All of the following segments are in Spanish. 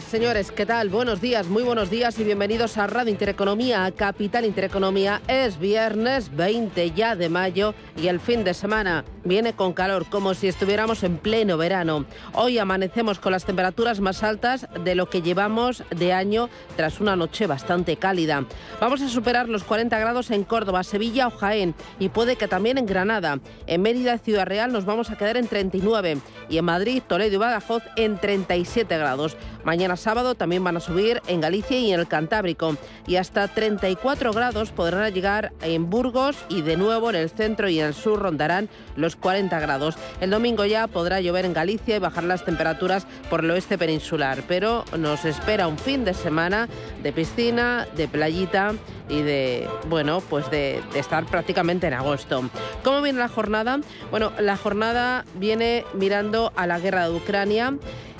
Señores, ¿qué tal? Buenos días, muy buenos días y bienvenidos a Radio Intereconomía, Capital Intereconomía. Es viernes 20 ya de mayo y el fin de semana viene con calor, como si estuviéramos en pleno verano. Hoy amanecemos con las temperaturas más altas de lo que llevamos de año tras una noche bastante cálida. Vamos a superar los 40 grados en Córdoba, Sevilla o Jaén y puede que también en Granada. En Mérida, Ciudad Real, nos vamos a quedar en 39 y en Madrid, Toledo y Badajoz en 37 grados. Mañana sábado también van a subir en Galicia y en el Cantábrico y hasta 34 grados podrán llegar en Burgos y de nuevo en el centro y en el sur rondarán los 40 grados. El domingo ya podrá llover en Galicia y bajar las temperaturas por el oeste peninsular, pero nos espera un fin de semana de piscina, de playita y de, bueno, pues de, de, estar prácticamente en agosto. ¿Cómo viene la jornada? Bueno, la jornada viene mirando a la guerra de Ucrania.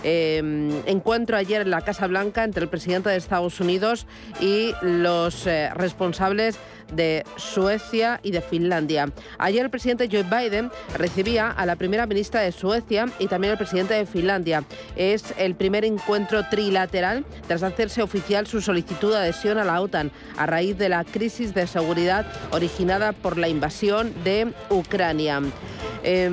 Eh, encuentro ayer en la Casa Blanca entre el presidente de Estados Unidos y los eh, responsables de Suecia y de Finlandia. Ayer el presidente Joe Biden recibía a la primera ministra de Suecia y también al presidente de Finlandia. Es el primer encuentro trilateral tras hacerse oficial su solicitud de adhesión a la OTAN a raíz de la crisis de seguridad originada por la invasión de Ucrania. Eh,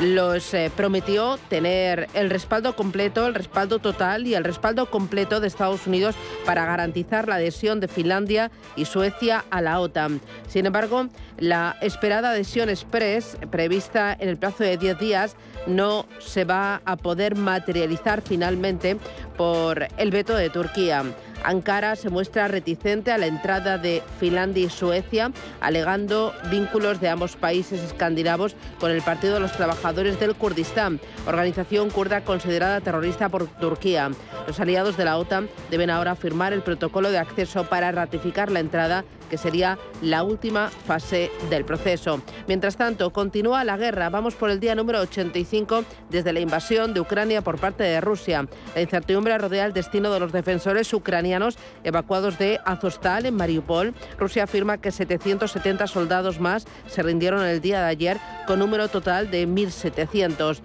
los prometió tener el respaldo completo, el respaldo total y el respaldo completo de Estados Unidos para garantizar la adhesión de Finlandia y Suecia a la OTAN. Sin embargo, la esperada adhesión express, prevista en el plazo de 10 días, no se va a poder materializar finalmente por el veto de Turquía. Ankara se muestra reticente a la entrada de Finlandia y Suecia, alegando vínculos de ambos países escandinavos con el Partido de los Trabajadores del Kurdistán, organización kurda considerada terrorista por Turquía. Los aliados de la OTAN deben ahora firmar el protocolo de acceso para ratificar la entrada que sería la última fase del proceso. Mientras tanto, continúa la guerra. Vamos por el día número 85 desde la invasión de Ucrania por parte de Rusia. La incertidumbre rodea el destino de los defensores ucranianos evacuados de Azostal, en Mariupol. Rusia afirma que 770 soldados más se rindieron el día de ayer, con número total de 1.700.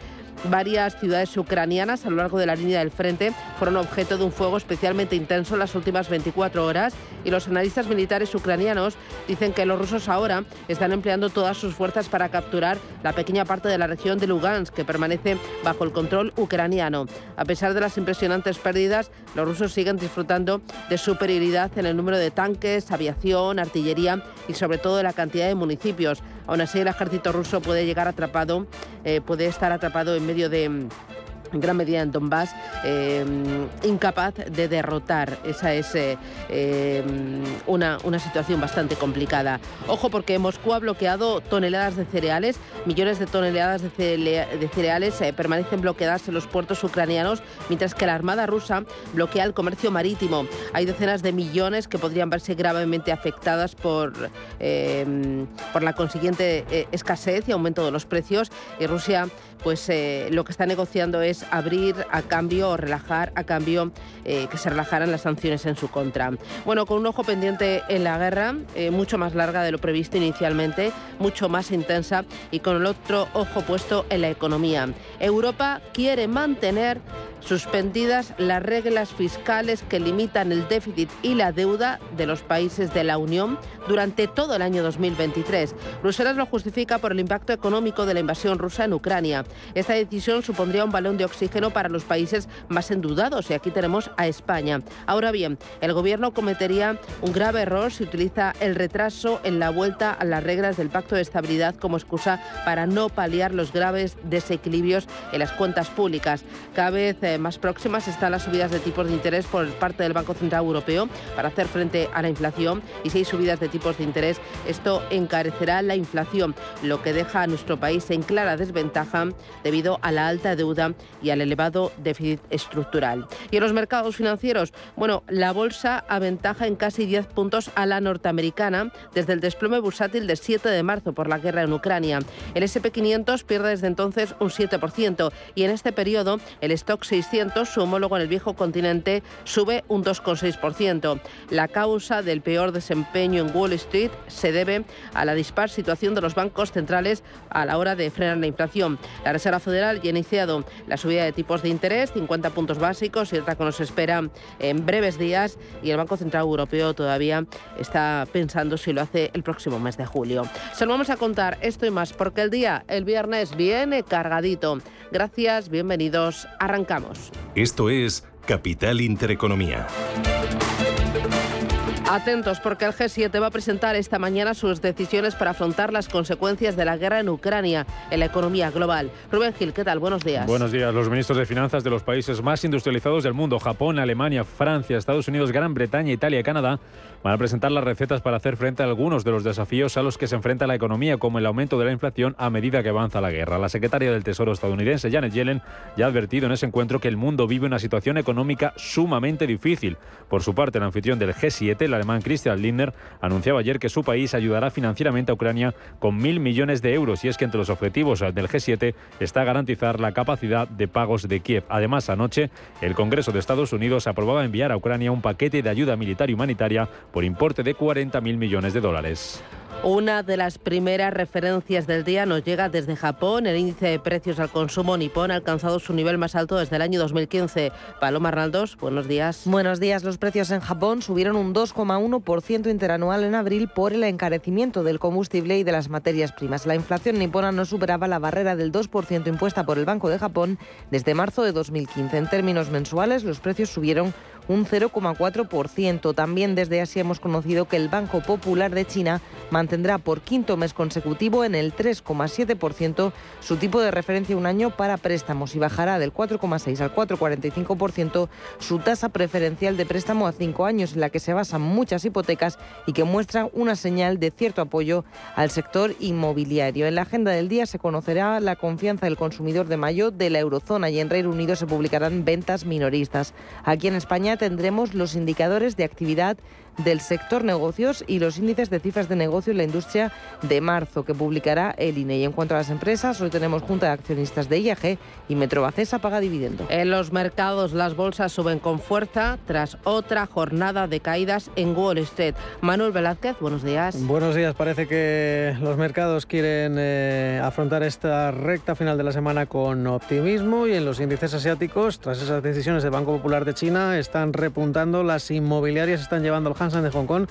Varias ciudades ucranianas a lo largo de la línea del frente fueron objeto de un fuego especialmente intenso en las últimas 24 horas y los analistas militares ucranianos dicen que los rusos ahora están empleando todas sus fuerzas para capturar la pequeña parte de la región de Lugansk que permanece bajo el control ucraniano. A pesar de las impresionantes pérdidas, los rusos siguen disfrutando de superioridad en el número de tanques, aviación, artillería y sobre todo de la cantidad de municipios. Aún así, el ejército ruso puede llegar atrapado, eh, puede estar atrapado en medio de en gran medida en Donbass, eh, incapaz de derrotar. Esa es eh, eh, una, una, situación bastante complicada. Ojo porque Moscú ha bloqueado toneladas de cereales, millones de toneladas de, de cereales permanecen bloqueadas en los puertos ucranianos, mientras que la Armada rusa bloquea el comercio marítimo. Hay decenas de millones que podrían verse gravemente afectadas por, por la consiguiente escasez y aumento de los precios. Y Rusia pues eh, lo que está negociando es abrir a cambio o relajar a cambio eh, que se relajaran las sanciones en su contra. Bueno, con un ojo pendiente en la guerra, eh, mucho más larga de lo previsto inicialmente, mucho más intensa y con el otro ojo puesto en la economía. Europa quiere mantener suspendidas las reglas fiscales que limitan el déficit y la deuda de los países de la Unión durante todo el año 2023. Bruselas lo justifica por el impacto económico de la invasión rusa en Ucrania. Esta decisión supondría un balón de oxígeno para los países más endeudados y aquí tenemos a España. Ahora bien, el gobierno cometería un grave error si utiliza el retraso en la vuelta a las reglas del Pacto de Estabilidad como excusa para no paliar los graves desequilibrios en las cuentas públicas. Cada vez eh, más próximas están las subidas de tipos de interés por parte del Banco Central Europeo para hacer frente a la inflación y hay subidas de tipos de interés, esto encarecerá la inflación, lo que deja a nuestro país en clara desventaja debido a la alta deuda y al elevado déficit estructural. Y en los mercados financieros, bueno, la bolsa aventaja en casi 10 puntos a la norteamericana desde el desplome bursátil del 7 de marzo por la guerra en Ucrania. El SP500 pierde desde entonces un 7% y en este periodo el stock 600, su homólogo en el viejo continente, sube un 2,6%. La causa del peor desempeño en Wall Street se debe a la dispar situación de los bancos centrales a la hora de frenar la inflación. La Reserva Federal ya ha iniciado la subida de tipos de interés, 50 puntos básicos, otra que nos espera en breves días, y el Banco Central Europeo todavía está pensando si lo hace el próximo mes de julio. Se lo vamos a contar esto y más porque el día, el viernes, viene cargadito. Gracias, bienvenidos, arrancamos. Esto es Capital Intereconomía. Atentos porque el G7 va a presentar esta mañana sus decisiones para afrontar las consecuencias de la guerra en Ucrania en la economía global. Rubén Gil, ¿qué tal? Buenos días. Buenos días. Los ministros de finanzas de los países más industrializados del mundo, Japón, Alemania, Francia, Estados Unidos, Gran Bretaña, Italia y Canadá, van a presentar las recetas para hacer frente a algunos de los desafíos a los que se enfrenta la economía, como el aumento de la inflación a medida que avanza la guerra. La secretaria del Tesoro estadounidense, Janet Yellen, ya ha advertido en ese encuentro que el mundo vive una situación económica sumamente difícil. Por su parte, el anfitrión del G7, el alemán Christian Lindner, anunciaba ayer que su país ayudará financieramente a Ucrania con mil millones de euros y es que entre los objetivos del G7 está garantizar la capacidad de pagos de Kiev. Además, anoche el Congreso de Estados Unidos aprobaba enviar a Ucrania un paquete de ayuda militar y humanitaria por importe de 40.000 millones de dólares. Una de las primeras referencias del día nos llega desde Japón. El índice de precios al consumo nipón ha alcanzado su nivel más alto desde el año 2015. Paloma Arnaldos, buenos días. Buenos días. Los precios en Japón subieron un 2,1% interanual en abril por el encarecimiento del combustible y de las materias primas. La inflación nipona no superaba la barrera del 2% impuesta por el Banco de Japón desde marzo de 2015. En términos mensuales, los precios subieron un 0,4%. También desde Asia hemos conocido que el Banco Popular de China mantendrá por quinto mes consecutivo en el 3,7% su tipo de referencia un año para préstamos y bajará del 4,6 al 4,45% su tasa preferencial de préstamo a cinco años en la que se basan muchas hipotecas y que muestra una señal de cierto apoyo al sector inmobiliario. En la agenda del día se conocerá la confianza del consumidor de mayo de la eurozona y en Reino Unido se publicarán ventas minoristas. Aquí en España tendremos los indicadores de actividad del sector negocios y los índices de cifras de negocio en la industria de marzo que publicará el INE. Y en cuanto a las empresas, hoy tenemos Junta de Accionistas de IAG y Metrobacesa paga dividendo. En los mercados las bolsas suben con fuerza tras otra jornada de caídas en Wall Street. Manuel Velázquez, buenos días. Buenos días. Parece que los mercados quieren eh, afrontar esta recta final de la semana con optimismo y en los índices asiáticos, tras esas decisiones del Banco Popular de China, están repuntando, las inmobiliarias están llevando el Hansen de Hong Kong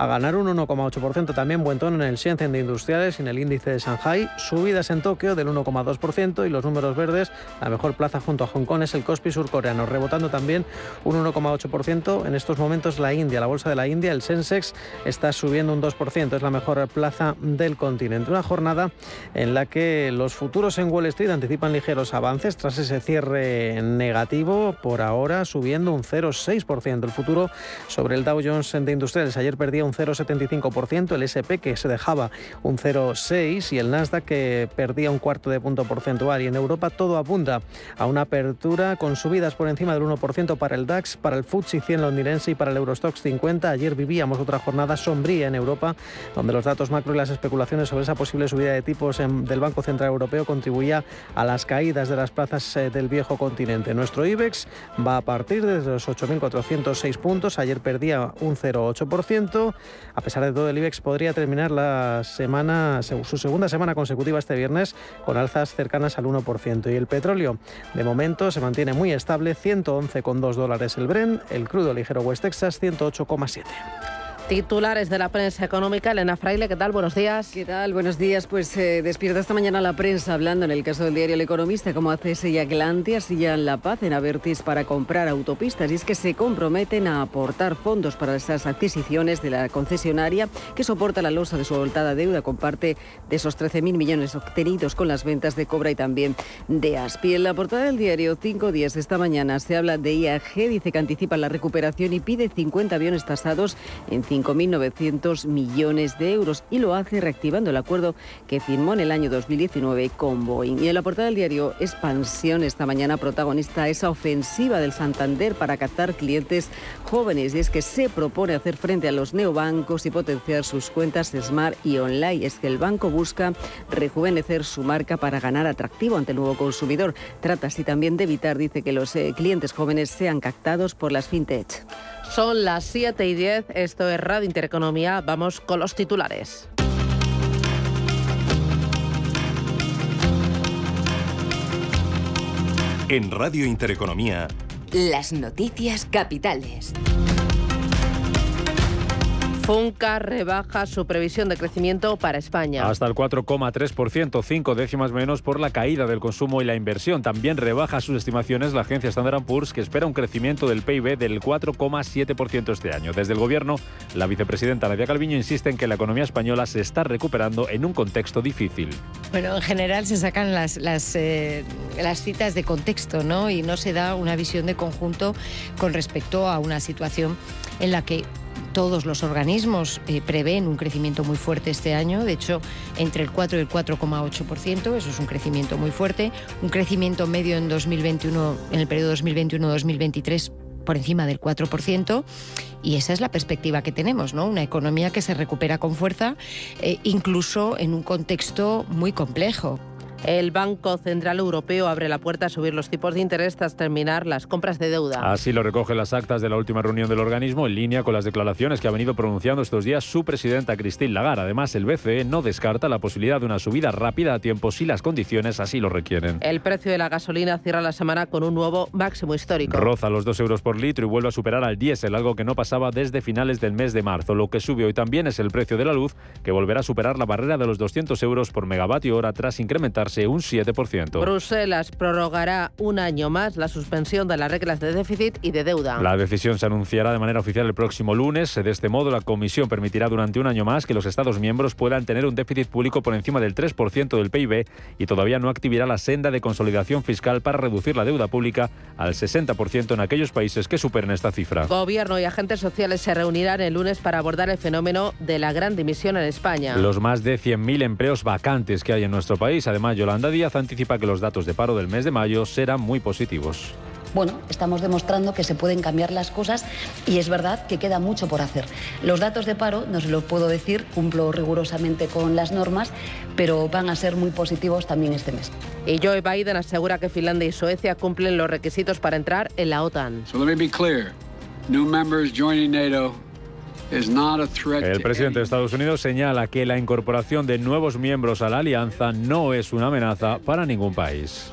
a ganar un 1,8%. También buen tono en el Shenzhen de Industriales y en el índice de Shanghai. Subidas en Tokio del 1,2% y los números verdes, la mejor plaza junto a Hong Kong es el Kospi surcoreano, rebotando también un 1,8%. En estos momentos la India, la bolsa de la India, el Sensex, está subiendo un 2%. Es la mejor plaza del continente. Una jornada en la que los futuros en Wall Street anticipan ligeros avances tras ese cierre negativo. Por ahora subiendo un 0,6%. El futuro sobre el Dow Jones de Industriales ayer perdía un 0,75%, el SP que se dejaba un 0,6% y el Nasdaq que perdía un cuarto de punto porcentual. Y en Europa todo apunta a una apertura con subidas por encima del 1% para el DAX, para el FTSE 100 londinense y para el Eurostox 50. Ayer vivíamos otra jornada sombría en Europa, donde los datos macro y las especulaciones sobre esa posible subida de tipos del Banco Central Europeo contribuía a las caídas de las plazas eh, del viejo continente. Nuestro IBEX va a partir de los 8.406 puntos. Ayer perdía un 0,8%. A pesar de todo, el IBEX podría terminar la semana, su segunda semana consecutiva este viernes con alzas cercanas al 1%. Y el petróleo, de momento, se mantiene muy estable, 111,2 dólares el Bren, el crudo ligero West Texas, 108,7. Titulares de la prensa económica. Elena Fraile, ¿qué tal? Buenos días. ¿Qué tal? Buenos días. Pues eh, despierta esta mañana la prensa hablando en el caso del diario El Economista como ACS y Atlantia sillan la paz en Avertis para comprar autopistas y es que se comprometen a aportar fondos para esas adquisiciones de la concesionaria que soporta la losa de su voltada deuda con parte de esos 13.000 millones obtenidos con las ventas de Cobra y también de Aspi. En la portada del diario Cinco días esta mañana se habla de IAG, dice que anticipa la recuperación y pide 50 aviones tasados en 50 5.900 millones de euros y lo hace reactivando el acuerdo que firmó en el año 2019 con Boeing. Y en la portada del diario Expansión esta mañana protagonista esa ofensiva del Santander para captar clientes jóvenes y es que se propone hacer frente a los neobancos y potenciar sus cuentas Smart y Online. Es que el banco busca rejuvenecer su marca para ganar atractivo ante el nuevo consumidor. Trata así también de evitar, dice, que los eh, clientes jóvenes sean captados por las fintech. Son las 7 y 10, esto es Radio Intereconomía, vamos con los titulares. En Radio Intereconomía, Las noticias capitales. Funca rebaja su previsión de crecimiento para España. Hasta el 4,3%, cinco décimas menos por la caída del consumo y la inversión. También rebaja sus estimaciones la agencia Standard Poor's, que espera un crecimiento del PIB del 4,7% este año. Desde el Gobierno, la vicepresidenta Nadia Calviño insiste en que la economía española se está recuperando en un contexto difícil. Bueno, en general se sacan las, las, eh, las citas de contexto, ¿no? Y no se da una visión de conjunto con respecto a una situación en la que todos los organismos eh, prevén un crecimiento muy fuerte este año, de hecho, entre el 4 y el 4,8%, eso es un crecimiento muy fuerte, un crecimiento medio en 2021, en el periodo 2021-2023 por encima del 4%, y esa es la perspectiva que tenemos, ¿no? Una economía que se recupera con fuerza, eh, incluso en un contexto muy complejo. El Banco Central Europeo abre la puerta a subir los tipos de interés tras terminar las compras de deuda. Así lo recogen las actas de la última reunión del organismo en línea con las declaraciones que ha venido pronunciando estos días su presidenta Christine Lagarde. Además, el BCE no descarta la posibilidad de una subida rápida a tiempo si las condiciones así lo requieren. El precio de la gasolina cierra la semana con un nuevo máximo histórico. Roza los 2 euros por litro y vuelve a superar al diésel, algo que no pasaba desde finales del mes de marzo. Lo que subió hoy también es el precio de la luz, que volverá a superar la barrera de los 200 euros por megavatio hora tras incrementarse un 7%. Bruselas prorrogará un año más la suspensión de las reglas de déficit y de deuda. La decisión se anunciará de manera oficial el próximo lunes. De este modo, la Comisión permitirá durante un año más que los Estados miembros puedan tener un déficit público por encima del 3% del PIB y todavía no activará la senda de consolidación fiscal para reducir la deuda pública al 60% en aquellos países que superen esta cifra. Gobierno y agentes sociales se reunirán el lunes para abordar el fenómeno de la gran dimisión en España. Los más de 100.000 empleos vacantes que hay en nuestro país. Además, Yolanda Díaz anticipa que los datos de paro del mes de mayo serán muy positivos. Bueno, estamos demostrando que se pueden cambiar las cosas y es verdad que queda mucho por hacer. Los datos de paro, no se los puedo decir, cumplo rigurosamente con las normas, pero van a ser muy positivos también este mes. Y Joe Biden asegura que Finlandia y Suecia cumplen los requisitos para entrar en la OTAN. So let me be clear. New members joining NATO el presidente de Estados Unidos señala que la incorporación de nuevos miembros a la alianza no es una amenaza para ningún país.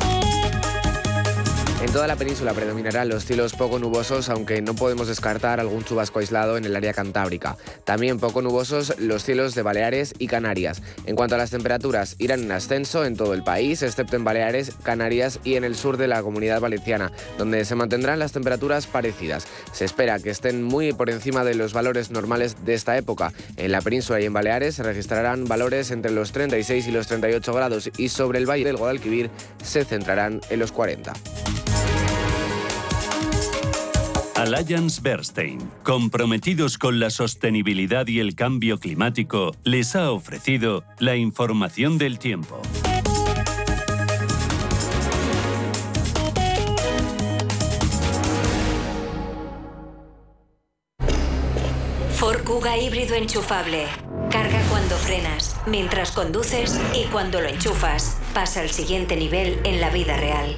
En toda la península predominarán los cielos poco nubosos, aunque no podemos descartar algún chubasco aislado en el área cantábrica. También poco nubosos los cielos de Baleares y Canarias. En cuanto a las temperaturas, irán en ascenso en todo el país, excepto en Baleares, Canarias y en el sur de la comunidad valenciana, donde se mantendrán las temperaturas parecidas. Se espera que estén muy por encima de los valores normales de esta época. En la península y en Baleares se registrarán valores entre los 36 y los 38 grados y sobre el valle del Guadalquivir se centrarán en los 40. Alliance Bernstein, comprometidos con la sostenibilidad y el cambio climático, les ha ofrecido la información del tiempo. Ford Kuga híbrido enchufable. Carga cuando frenas, mientras conduces y cuando lo enchufas. Pasa al siguiente nivel en la vida real.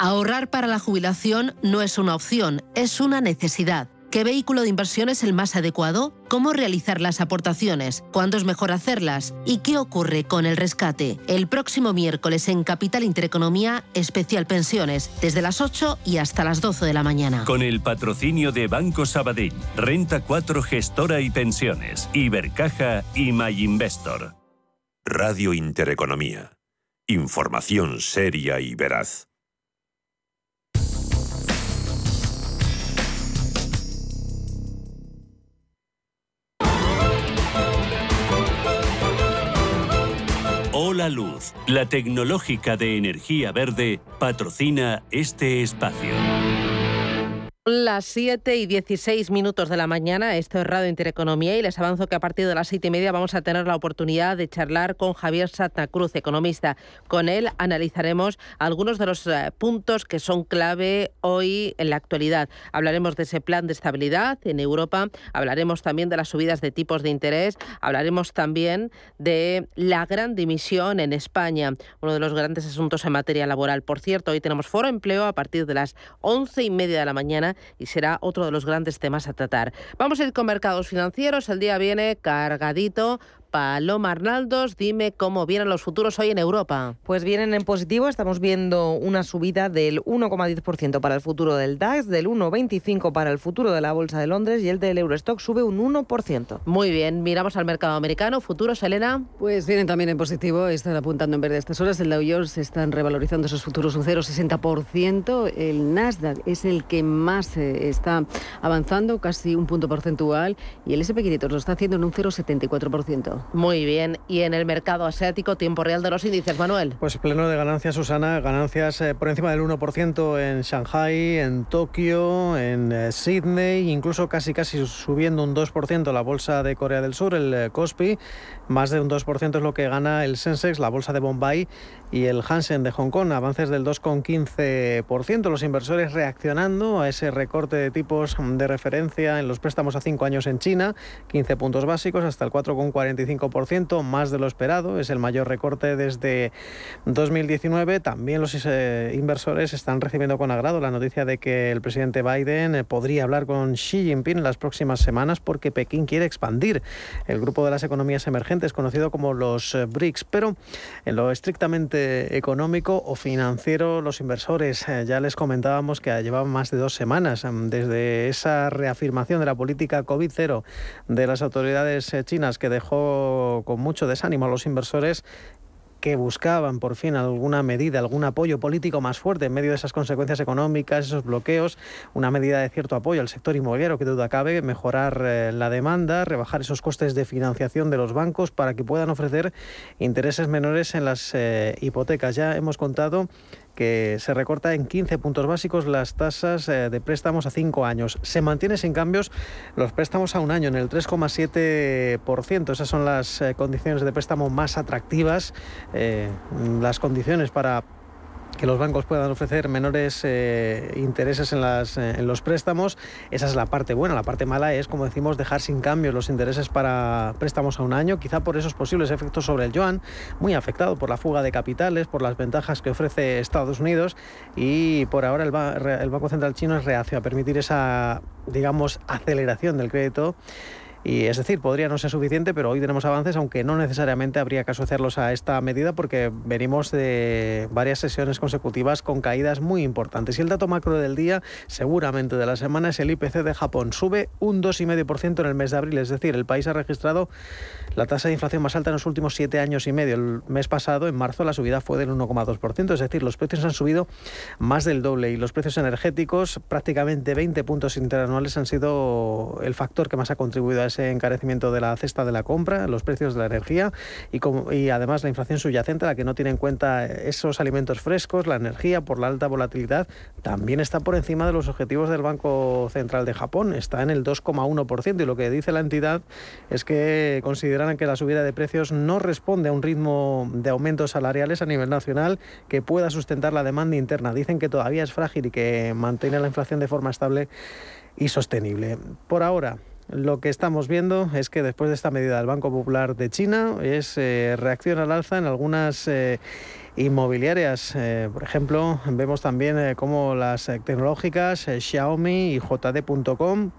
Ahorrar para la jubilación no es una opción, es una necesidad. ¿Qué vehículo de inversión es el más adecuado? ¿Cómo realizar las aportaciones? ¿Cuándo es mejor hacerlas? ¿Y qué ocurre con el rescate? El próximo miércoles en Capital Intereconomía, especial pensiones, desde las 8 y hasta las 12 de la mañana. Con el patrocinio de Banco Sabadell, Renta 4 Gestora y Pensiones, Ibercaja y MyInvestor. Radio Intereconomía. Información seria y veraz. Hola Luz, la tecnológica de energía verde, patrocina este espacio. Las 7 y 16 minutos de la mañana, esto es Radio Intereconomía y les avanzo que a partir de las 7 y media vamos a tener la oportunidad de charlar con Javier Santa Cruz, economista. Con él analizaremos algunos de los eh, puntos que son clave hoy en la actualidad. Hablaremos de ese plan de estabilidad en Europa, hablaremos también de las subidas de tipos de interés, hablaremos también de la gran dimisión en España, uno de los grandes asuntos en materia laboral. Por cierto, hoy tenemos foro empleo a partir de las 11 y media de la mañana y será otro de los grandes temas a tratar. Vamos a ir con mercados financieros. El día viene cargadito Paloma Arnaldos, dime cómo vienen los futuros hoy en Europa. Pues vienen en positivo, estamos viendo una subida del 1,10% para el futuro del DAX, del 1,25% para el futuro de la Bolsa de Londres y el del Eurostock sube un 1%. Muy bien, miramos al mercado americano, futuros, Elena. Pues vienen también en positivo, están apuntando en verde estas horas, el Dow Jones están revalorizando esos futuros un 0,60%, el Nasdaq es el que más eh, está avanzando, casi un punto porcentual, y el SP500 lo está haciendo en un 0,74%. Muy bien. Y en el mercado asiático, tiempo real de los índices, Manuel. Pues pleno de ganancias, Susana. Ganancias eh, por encima del 1% en Shanghai, en Tokio, en eh, Sydney, incluso casi casi subiendo un 2% la bolsa de Corea del Sur, el eh, Kospi. Más de un 2% es lo que gana el Sensex, la bolsa de Bombay y el Hansen de Hong Kong. Avances del 2,15%. Los inversores reaccionando a ese recorte de tipos de referencia en los préstamos a 5 años en China, 15 puntos básicos hasta el 4,45 más de lo esperado, es el mayor recorte desde 2019. También los eh, inversores están recibiendo con agrado la noticia de que el presidente Biden eh, podría hablar con Xi Jinping en las próximas semanas porque Pekín quiere expandir el grupo de las economías emergentes conocido como los eh, BRICS. Pero en lo estrictamente económico o financiero, los inversores ya les comentábamos que llevaban más de dos semanas em, desde esa reafirmación de la política COVID-0 de las autoridades chinas que dejó con mucho desánimo a los inversores que buscaban por fin alguna medida, algún apoyo político más fuerte en medio de esas consecuencias económicas, esos bloqueos, una medida de cierto apoyo al sector inmobiliario que duda cabe, mejorar eh, la demanda, rebajar esos costes de financiación de los bancos para que puedan ofrecer intereses menores en las eh, hipotecas. Ya hemos contado que se recorta en 15 puntos básicos las tasas eh, de préstamos a 5 años. Se mantiene sin cambios los préstamos a un año en el 3,7%. Esas son las eh, condiciones de préstamo más atractivas, eh, las condiciones para que los bancos puedan ofrecer menores eh, intereses en, las, eh, en los préstamos. Esa es la parte buena. La parte mala es, como decimos, dejar sin cambio los intereses para préstamos a un año, quizá por esos posibles efectos sobre el yuan, muy afectado por la fuga de capitales, por las ventajas que ofrece Estados Unidos y por ahora el, el Banco Central chino es reacio a permitir esa, digamos, aceleración del crédito Y es decir, podría no ser suficiente, pero hoy tenemos avances, aunque no necesariamente habría que asociarlos a esta medida porque venimos de varias sesiones consecutivas con caídas muy importantes. Y el dato macro del día, seguramente de la semana, es el IPC de Japón. Sube un 2,5% en el mes de abril, es decir, el país ha registrado la tasa de inflación más alta en los últimos siete años y medio. El mes pasado, en marzo, la subida fue del 1,2%, es decir, los precios han subido más del doble y los precios energéticos, prácticamente 20 puntos interanuales, han sido el factor que más ha contribuido a ese encarecimiento de la cesta de la compra, los precios de la energía y, y además la inflación subyacente, la que no tiene en cuenta esos alimentos frescos, la energía por la alta volatilidad, también está por encima de los objetivos del Banco Central de Japón, está en el 2,1% y lo que dice la entidad es que consideran que la subida de precios no responde a un ritmo de aumentos salariales a nivel nacional que pueda sustentar la demanda interna. Dicen que todavía es frágil y que mantiene la inflación de forma estable y sostenible. Por ahora, lo que estamos viendo es que después de esta medida del Banco Popular de China es eh, reacción al alza en algunas eh, inmobiliarias. Eh, por ejemplo, vemos también cómo las tecnológicas Xiaomi y JD.com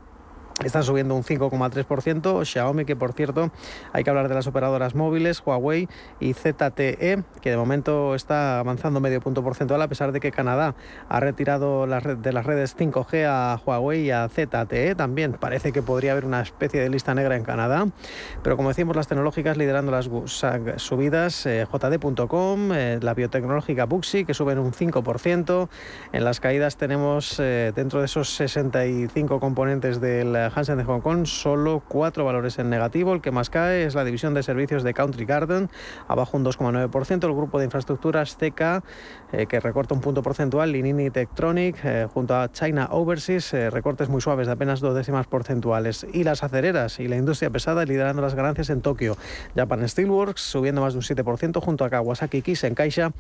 están subiendo un 5,3%. Xiaomi, que por cierto, hay que hablar de las operadoras móviles, Huawei y ZTE, que de momento está avanzando medio punto porcentual, a pesar de que Canadá ha retirado de las redes 5G a Huawei y a ZTE. También parece que podría haber una especie de lista negra en Canadá. Pero como decimos, las tecnológicas liderando las subidas, eh, JD.com, eh, la biotecnológica Buxi, que suben un 5%. En las caídas tenemos eh, dentro de esos 65 componentes del Hansen de Hong Kong, solo cuatro valores en negativo. El que más cae es la división de servicios de Country Garden, abajo un 2,9%. El grupo de infraestructuras CK, eh, que recorta un punto porcentual. Linini Tectronic, eh, junto a China Overseas, eh, recortes muy suaves de apenas dos décimas porcentuales. Y las acereras y la industria pesada liderando las ganancias en Tokio. Japan Steelworks subiendo más de un 7% junto a Kawasaki en Caixa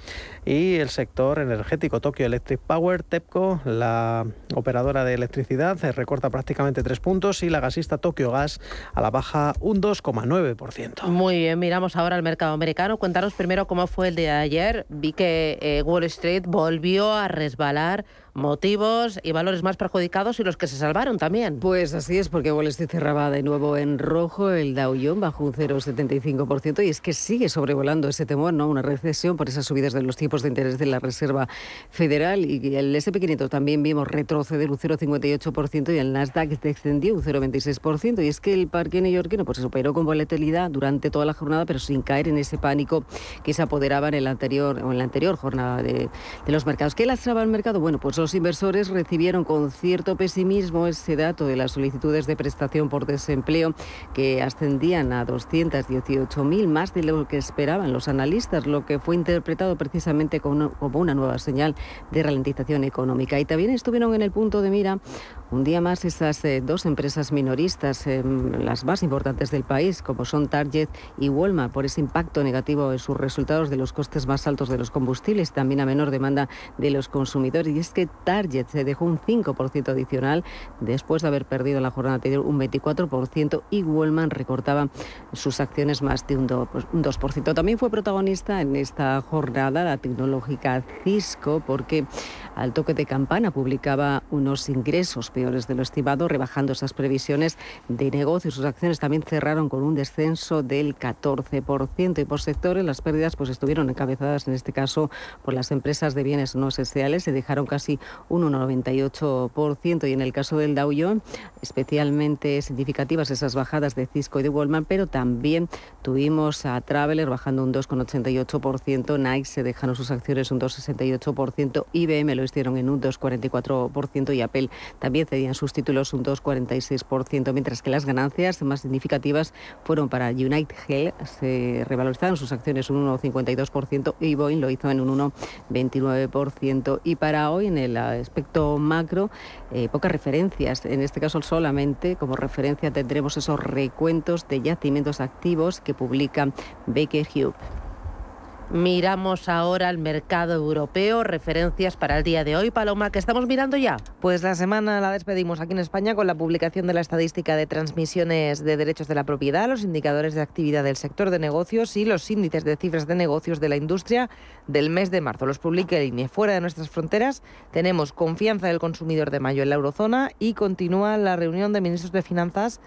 y el sector energético Tokyo Electric Power, TEPCO, la operadora de electricidad, recorta prácticamente tres puntos y la gasista Tokyo Gas a la baja un 2,9%. Muy bien, miramos ahora al mercado americano. Cuéntanos primero cómo fue el día de ayer. Vi que eh, Wall Street volvió a resbalar motivos y valores más perjudicados y los que se salvaron también. Pues así es, porque Wall Street cerraba de nuevo en rojo, el Dow Jones bajó un 0,75% y es que sigue sobrevolando ese temor, ¿no? Una recesión por esas subidas de los tipos de interés de la Reserva Federal y el SP500 también vimos retroceder un 0,58% y el Nasdaq descendió un 0,26% y es que el parque neoyorquino pues, superó con volatilidad durante toda la jornada pero sin caer en ese pánico que se apoderaba en, el anterior, o en la anterior jornada de, de los mercados. ¿Qué lastraba el mercado? Bueno, pues los inversores recibieron con cierto pesimismo ese dato de las solicitudes de prestación por desempleo que ascendían a 218.000, más de lo que esperaban los analistas, lo que fue interpretado precisamente como una nueva señal de ralentización económica. Y también estuvieron en el punto de mira un día más esas eh, dos empresas minoristas, em, las más importantes del país, como son Target y Walmart, por ese impacto negativo en sus resultados de los costes más altos de los combustibles, también a menor demanda de los consumidores. Y es que Target se dejó un 5% adicional después de haber perdido en la jornada anterior un 24% y Walmart recortaba sus acciones más de un 2%. También fue protagonista en esta jornada la tecnológica Cisco porque al toque de campana publicaba unos ingresos peores de lo estimado, rebajando esas previsiones de negocio. Sus acciones también cerraron con un descenso del 14%. Y por sectores, las pérdidas pues, estuvieron encabezadas en este caso por las empresas de bienes no esenciales, se dejaron casi un 1,98%. Y en el caso del Dow Jones, especialmente significativas esas bajadas de Cisco y de Walmart, pero también tuvimos a Traveler bajando un 2,88%, Nike se dejaron sus acciones un 2,68%, IBM lo hicieron en un 2,44% y Apple también cedían sus títulos un 2,46%, mientras que las ganancias más significativas fueron para United Health, se revalorizaron sus acciones un 1,52% y Boeing lo hizo en un 1,29%. Y para hoy, en el aspecto macro, eh, pocas referencias, en este caso solamente como referencia tendremos esos recuentos de yacimientos activos que publica Baker Hughes. Miramos ahora al mercado europeo, referencias para el día de hoy. Paloma, ¿qué estamos mirando ya? Pues la semana la despedimos aquí en España con la publicación de la estadística de transmisiones de derechos de la propiedad, los indicadores de actividad del sector de negocios y los índices de cifras de negocios de la industria del mes de marzo. Los publica el INE. Fuera de nuestras fronteras tenemos confianza del consumidor de mayo en la eurozona y continúa la reunión de ministros de finanzas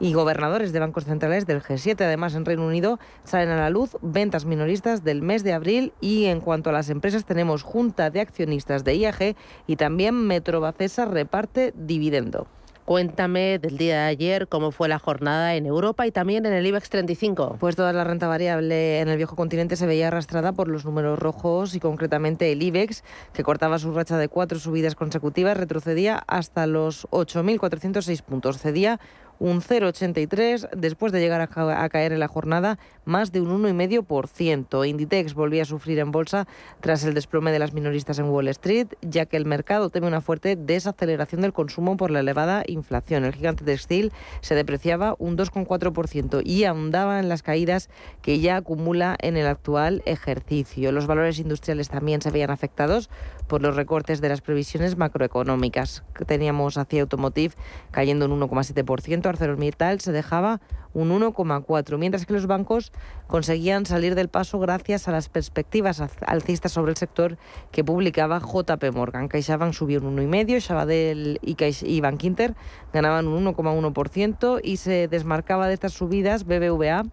y gobernadores de bancos centrales del G7. Además, en Reino Unido salen a la luz ventas minoristas del mes de abril y en cuanto a las empresas tenemos Junta de Accionistas de IAG y también Metrobacesa reparte dividendo. Cuéntame del día de ayer cómo fue la jornada en Europa y también en el IBEX 35. Pues toda la renta variable en el viejo continente se veía arrastrada por los números rojos y concretamente el IBEX, que cortaba su racha de cuatro subidas consecutivas, retrocedía hasta los 8.406 puntos. Cedía un 0,83 después de llegar a, caer en la jornada más de un 1,5%. Inditex volvía a sufrir en bolsa tras el desplome de las minoristas en Wall Street, ya que el mercado teme una fuerte desaceleración del consumo por la elevada inflación. El gigante textil se depreciaba un 2,4% y ahondaba en las caídas que ya acumula en el actual ejercicio. Los valores industriales también se veían afectados por los recortes de las previsiones macroeconómicas. Teníamos hacia Automotive cayendo un 1,7%, ArcelorMittal se dejaba un 1,4%, mientras que los bancos conseguían salir del paso gracias a las perspectivas alcistas sobre el sector que publicaba JP Morgan. CaixaBank subió un 1,5%, Sabadell y, y Bankinter ganaban un 1,1% y se desmarcaba de estas subidas BBVA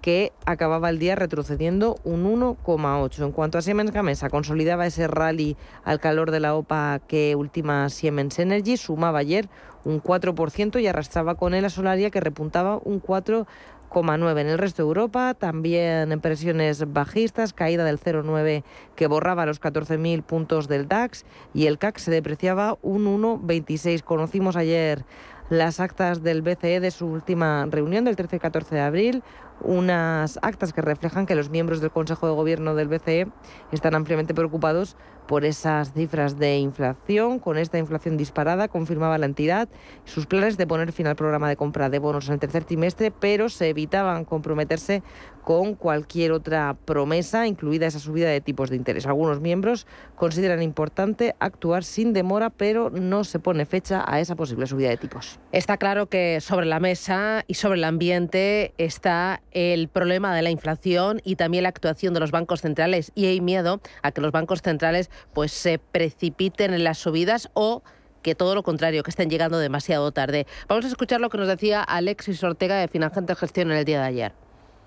que acababa el día retrocediendo un 1,8. En cuanto a Siemens Gamesa, consolidaba ese rally al calor de la OPA que última Siemens Energy, sumaba ayer un 4% y arrastraba con él a Solaria que repuntaba un 4,9. En el resto de Europa también en presiones bajistas, caída del 0,9 que borraba los 14.000 puntos del DAX y el CAC se depreciaba un 1,26. Conocimos ayer las actas del BCE de su última reunión del 13 y 14 de abril, unas actas que reflejan que los miembros del Consejo de Gobierno del BCE están ampliamente preocupados por esas cifras de inflación. Con esta inflación disparada, confirmaba la entidad sus planes de poner fin al programa de compra de bonos en el tercer trimestre, pero se evitaban comprometerse con cualquier otra promesa, incluida esa subida de tipos de interés. Algunos miembros consideran importante actuar sin demora, pero no se pone fecha a esa posible subida de tipos. Está claro que sobre la mesa y sobre el ambiente está el problema de la inflación y también la actuación de los bancos centrales y hay miedo a que los bancos centrales pues se precipiten en las subidas o que todo lo contrario, que estén llegando demasiado tarde. Vamos a escuchar lo que nos decía Alexis Ortega de Finagente Gestión en el día de ayer.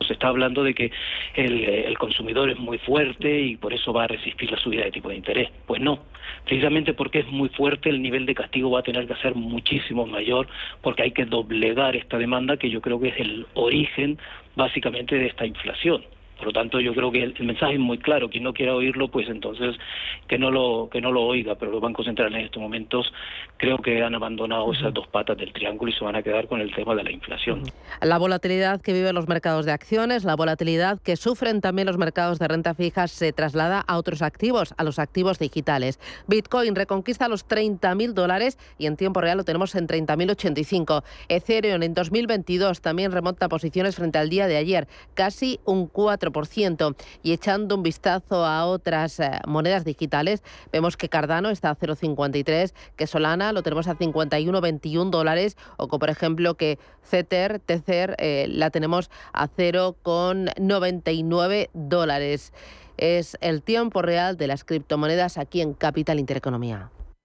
Se está hablando de que el, consumidor es muy fuerte y por eso va a resistir la subida de tipo de interés. Pues no, precisamente porque es muy fuerte el nivel de castigo va a tener que ser muchísimo mayor porque hay que doblegar esta demanda que yo creo que es el origen básicamente de esta inflación. Por lo tanto, yo creo que el, mensaje es muy claro. Quien no quiera oírlo, pues entonces que no lo que no lo oiga. Pero los bancos centrales en estos momentos creo que han abandonado esas dos patas del triángulo y se van a quedar con el tema de la inflación. La volatilidad que viven los mercados de acciones, la volatilidad que sufren también los mercados de renta fija se traslada a otros activos, a los activos digitales. Bitcoin reconquista los 30.000 dólares y en tiempo real lo tenemos en 30.085. Ethereum en 2022 también remonta posiciones frente al día de ayer, casi un 4 y echando un vistazo a otras eh, monedas digitales, vemos que Cardano está a 0,53, que Solana lo tenemos a 51,21 dólares, o como por ejemplo que Tether, Tether eh, la tenemos a 0,99 dólares. Es el tiempo real de las criptomonedas aquí en Capital Intereconomía.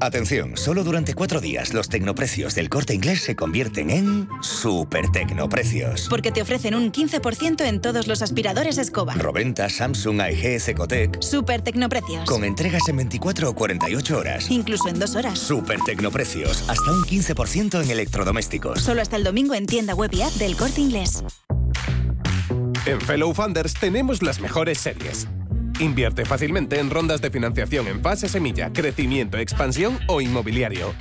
Atención, solo durante cuatro días los tecnoprecios del corte inglés se convierten en super tecnoprecios. Porque te ofrecen un 15% en todos los aspiradores escoba. Roventa, Samsung, AEG, Ecotec. Super tecnoprecios. Con entregas en 24 o 48 horas. Incluso en dos horas. Super tecnoprecios. Hasta un 15% en electrodomésticos. Solo hasta el domingo en tienda web y app del corte inglés. En Fellow Funders tenemos las mejores series. Invierte fácilmente en rondas de financiación en fase semilla, crecimiento, expansión o inmobiliario.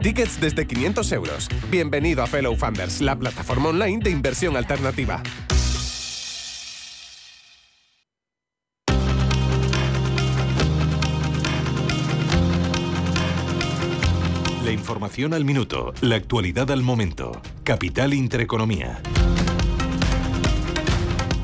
Tickets desde 500 euros. Bienvenido a Fellow Funders, la plataforma online de inversión alternativa. La información al minuto, la actualidad al momento. Capital Intereconomía.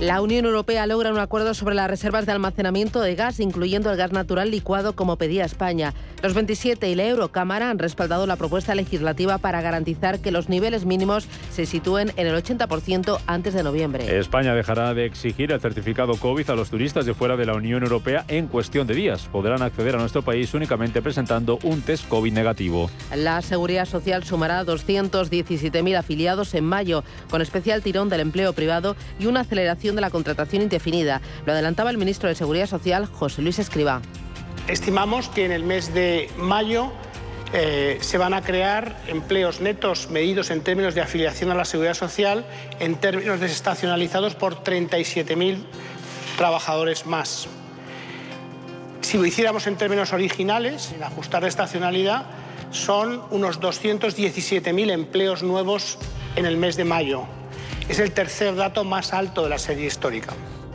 La Unión Europea logra un acuerdo sobre las reservas de almacenamiento de gas, incluyendo el gas natural licuado como pedía España. Los 27 y la Eurocámara han respaldado la propuesta legislativa para garantizar que los niveles mínimos se sitúen en el 80% antes de noviembre. España dejará de exigir el certificado COVID a los turistas de fuera de la Unión Europea en cuestión de días. Podrán acceder a nuestro país únicamente presentando un test COVID negativo. La Seguridad Social sumará 217.000 afiliados en mayo, con especial tirón del empleo privado y una aceleración de la contratación indefinida. Lo adelantaba el ministro de Seguridad Social, José Luis Escribá. Estimamos que en el mes de mayo eh, se van a crear empleos netos medidos en términos de afiliación a la seguridad social, en términos desestacionalizados por 37.000 trabajadores más. Si lo hiciéramos en términos originales, sin ajustar la estacionalidad, son unos 217.000 empleos nuevos en el mes de mayo. Es el tercer dato más alto de la serie histórica.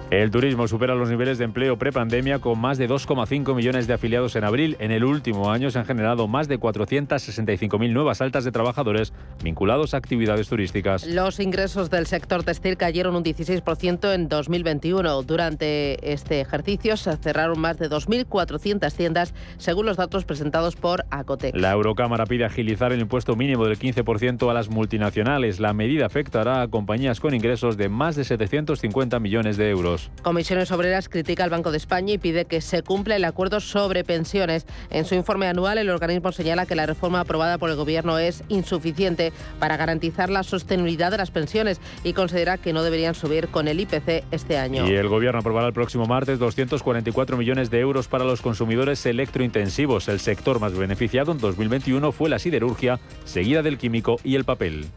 El turismo supera los niveles de empleo prepandemia con más de 2,5 millones de afiliados en abril. En el último año se han generado más de 465.000 nuevas altas de trabajadores vinculados a actividades turísticas. Los ingresos del sector textil cayeron un 16% en 2021. Durante este ejercicio se cerraron más de 2.400 tiendas, según los datos presentados por Acotec. La Eurocámara pide agilizar el impuesto mínimo del 15% a las multinacionales. La medida afectará a compañías con ingresos de más de 750 millones de euros. Comisiones Obreras critica al Banco de España y pide que se cumpla el acuerdo sobre pensiones. En su informe anual, el organismo señala que la reforma aprobada por el Gobierno es insuficiente para garantizar la sostenibilidad de las pensiones y considera que no deberían subir con el IPC este año. Y el Gobierno aprobará el próximo martes 244 millones de euros para los consumidores electrointensivos. El sector más beneficiado en 2021 fue la siderurgia, seguida del químico y el papel.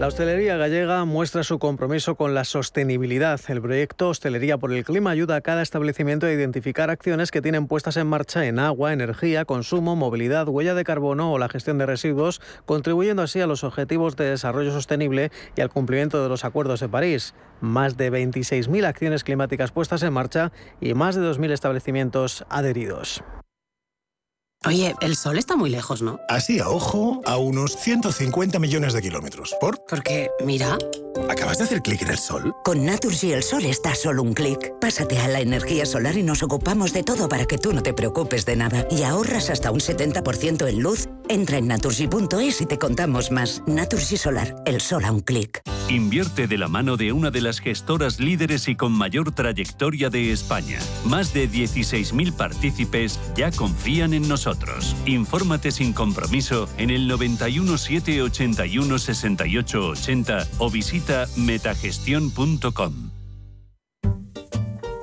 La hostelería gallega muestra su compromiso con la sostenibilidad. El proyecto Hostelería por el Clima ayuda a cada establecimiento a identificar acciones que tienen puestas en marcha en agua, energía, consumo, movilidad, huella de carbono o la gestión de residuos, contribuyendo así a los objetivos de desarrollo sostenible y al cumplimiento de los acuerdos de París. Más de 26.000 acciones climáticas puestas en marcha y más de 2.000 establecimientos adheridos. Oye, el sol está muy lejos, ¿no? Así a ojo, a unos 150 millones de kilómetros. ¿Por? Porque, mira. ¿Acabas de hacer clic en el sol? Con Naturgy el sol está solo un clic. Pásate a la energía solar y nos ocupamos de todo para que tú no te preocupes de nada. Y ahorras hasta un 70% en luz. Entra en naturgy.es y te contamos más. Naturgy Solar, el sol a un clic. Invierte de la mano de una de las gestoras líderes y con mayor trayectoria de España. Más de 16.000 partícipes ya confían en nosotros. Infórmate sin compromiso en el 91 781 68 80 o visita metagestión.com.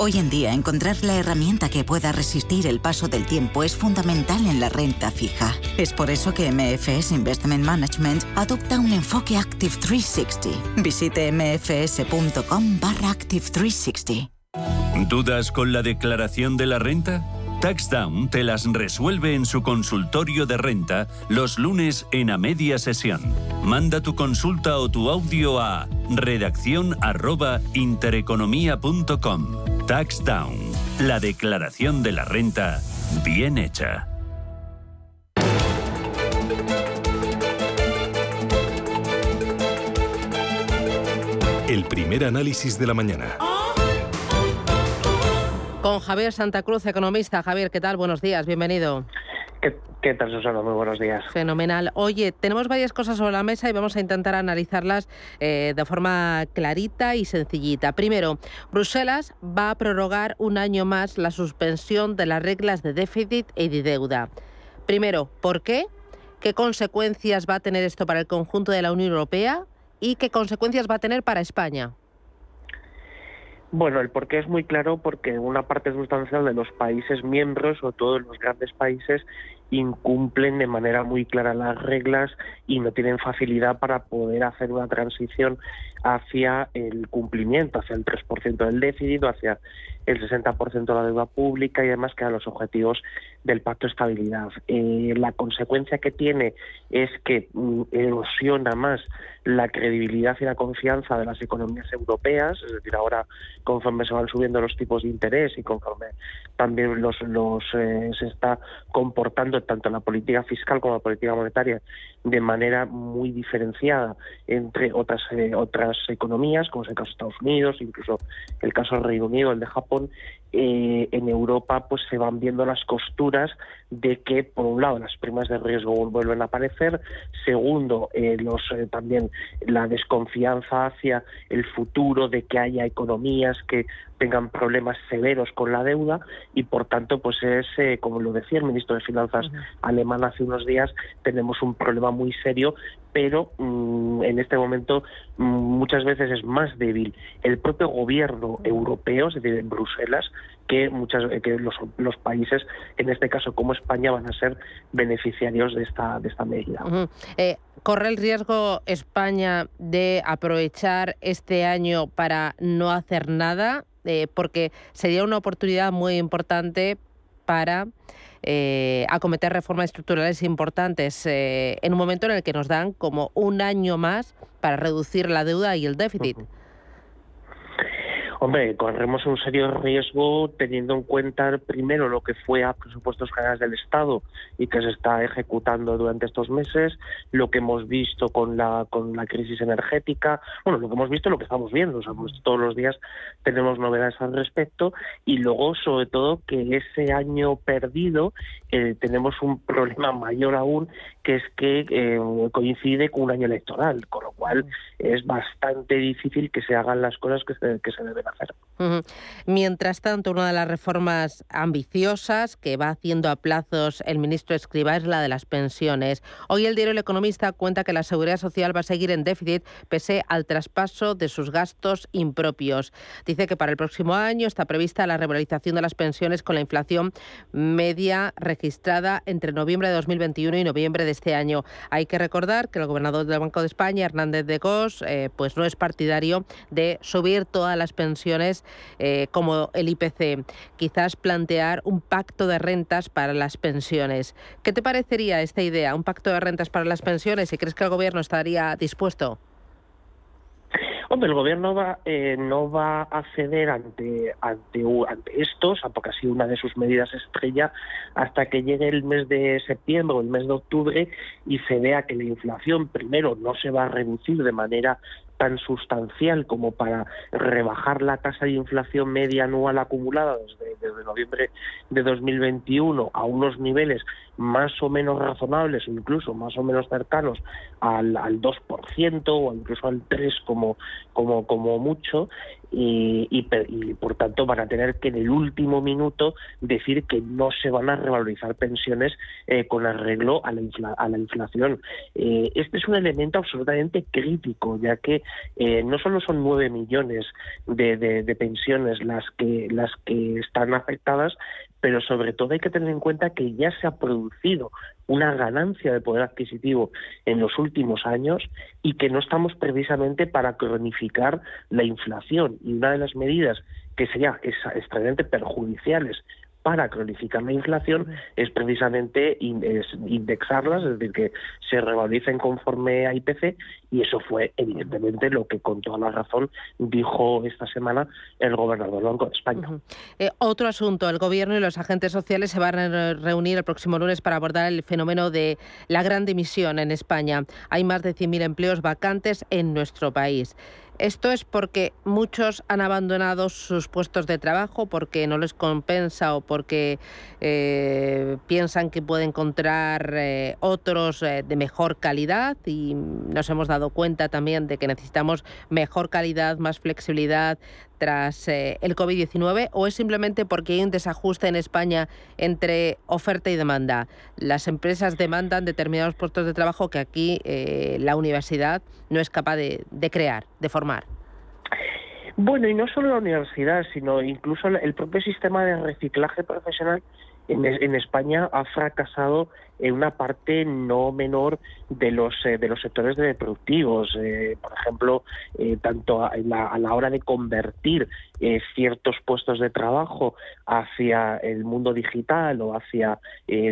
Hoy en día, encontrar la herramienta que pueda resistir el paso del tiempo es fundamental en la renta fija. Es por eso que MFS Investment Management adopta un enfoque Active 360. Visite mfs.com barra Active 360. ¿Dudas con la declaración de la renta? TaxDown te las resuelve en su consultorio de renta los lunes en a media sesión. Manda tu consulta o tu audio a redacción arroba intereconomía.com. TaxDown, la declaración de la renta bien hecha. El primer análisis de la mañana. Con Javier Santa Cruz, economista. Javier, ¿qué tal? Buenos días, bienvenido. ¿Qué, qué tal, Susana? Muy buenos días. Fenomenal. Oye, tenemos varias cosas sobre la mesa y vamos a intentar analizarlas eh, de forma clarita y sencillita. Primero, Bruselas va a prorrogar un año más la suspensión de las reglas de déficit y de deuda. Primero, ¿por qué? ¿Qué consecuencias va a tener esto para el conjunto de la Unión Europea? ¿Y qué consecuencias va a tener para España? Bueno, el porqué es muy claro porque una parte sustancial de los países miembros, o todos los grandes países, incumplen de manera muy clara las reglas y no tienen facilidad para poder hacer una transición hacia el cumplimiento, hacia el 3% del déficit, hacia el 60% de la deuda pública y además que a los objetivos del Pacto de Estabilidad. Eh, la consecuencia que tiene es que mm, erosiona más la credibilidad y la confianza de las economías europeas, es decir, ahora conforme se van subiendo los tipos de interés y conforme también los, los eh, se está comportando tanto la política fiscal como la política monetaria de manera muy diferenciada entre otras eh, otras economías, como es el caso de Estados Unidos, incluso el caso del Reino Unido, el de Japón, con eh, en Europa pues se van viendo las costuras de que por un lado las primas de riesgo vuelven a aparecer, segundo eh, los eh, también la desconfianza hacia el futuro de que haya economías que tengan problemas severos con la deuda y por tanto pues es eh, como lo decía el ministro de finanzas alemán hace unos días tenemos un problema muy serio pero mm, en este momento mm, muchas veces es más débil el propio gobierno europeo, es decir, en Bruselas, que muchas eh, que los, los países, en este caso como España, van a ser beneficiarios de esta de esta medida. Eh, ¿Corre el riesgo España de aprovechar este año para no hacer nada? Eh, porque sería una oportunidad muy importante para eh, acometer reformas estructurales importantes en un momento en el que nos dan como un año más para reducir la deuda y el déficit. Hombre, corremos un serio riesgo teniendo en cuenta primero lo que fue a presupuestos generales del Estado y que se está ejecutando durante estos meses, lo que hemos visto con la con la crisis energética, bueno, lo que hemos visto, lo que estamos viendo, o sea, todos los días tenemos novedades al respecto y luego sobre todo que ese año perdido eh, tenemos un problema mayor aún que es que eh, coincide con un año electoral, con lo cual es bastante difícil que se hagan las cosas que se, que se deben hacer. Mientras tanto, una de las reformas ambiciosas que va haciendo a plazos el ministro Escrivá es la de las pensiones. Hoy el diario El Economista cuenta que la seguridad social va a seguir en déficit pese al traspaso de sus gastos impropios. Dice que para el próximo año está prevista la revalorización de las pensiones con la inflación media registrada entre noviembre de 2021 y noviembre de este año. Hay que recordar que el gobernador del Banco de España, Hernández de Cos, eh, pues no es partidario de subir todas las pensiones eh, como el IPC. Quizás plantear un pacto de rentas para las pensiones. ¿Qué te parecería esta idea, un pacto de rentas para las pensiones? ¿Y crees que el gobierno estaría dispuesto? Hombre, el gobierno va, eh, no va a ceder ante, ante, ante esto, porque ha sido una de sus medidas estrella, hasta que llegue el mes de septiembre o el mes de octubre y se vea que la inflación, primero, no se va a reducir de manera tan sustancial como para rebajar la tasa de inflación media anual acumulada desde, desde de noviembre de 2021 a unos niveles más o menos razonables incluso más o menos cercanos al, al 2% o incluso al 3% como, como, como mucho y, y, por tanto van a tener que en el último minuto decir que no se van a revalorizar pensiones eh, con arreglo a la, a la inflación. Eh, este es un elemento absolutamente crítico, ya que eh, no solo son nueve millones de, de, pensiones las que, las que están afectadas, pero sobre todo hay que tener en cuenta que ya se ha producido una ganancia de poder adquisitivo en los últimos años y que no estamos precisamente para cronificar la inflación. Y una de las medidas que serían extremadamente perjudiciales para cronificar la inflación es precisamente indexarlas, es decir, que se revaloricen conforme a IPC y eso fue evidentemente lo que con toda la razón dijo esta semana el gobernador del Banco de España. Eh, otro asunto, el gobierno y los agentes sociales se van a reunir el próximo lunes para abordar el fenómeno de la gran dimisión en España. Hay más de 100.000 empleos vacantes en nuestro país. Esto es porque muchos han abandonado sus puestos de trabajo porque no les compensa o porque eh, piensan que pueden encontrar eh, otros eh, de mejor calidad. Y nos hemos dado cuenta también de que necesitamos mejor calidad, más flexibilidad, tras eh, el COVID-19 o es simplemente porque hay un desajuste en España entre oferta y demanda? Las empresas demandan determinados puestos de trabajo que aquí eh, la universidad no es capaz de, crear, de formar. Bueno, y no solo la universidad, sino incluso el propio sistema de reciclaje profesional en, España ha fracasado en una parte no menor de los eh, de los sectores productivos. Eh, por ejemplo eh, tanto a la, hora de convertir ciertos puestos de trabajo hacia el mundo digital o hacia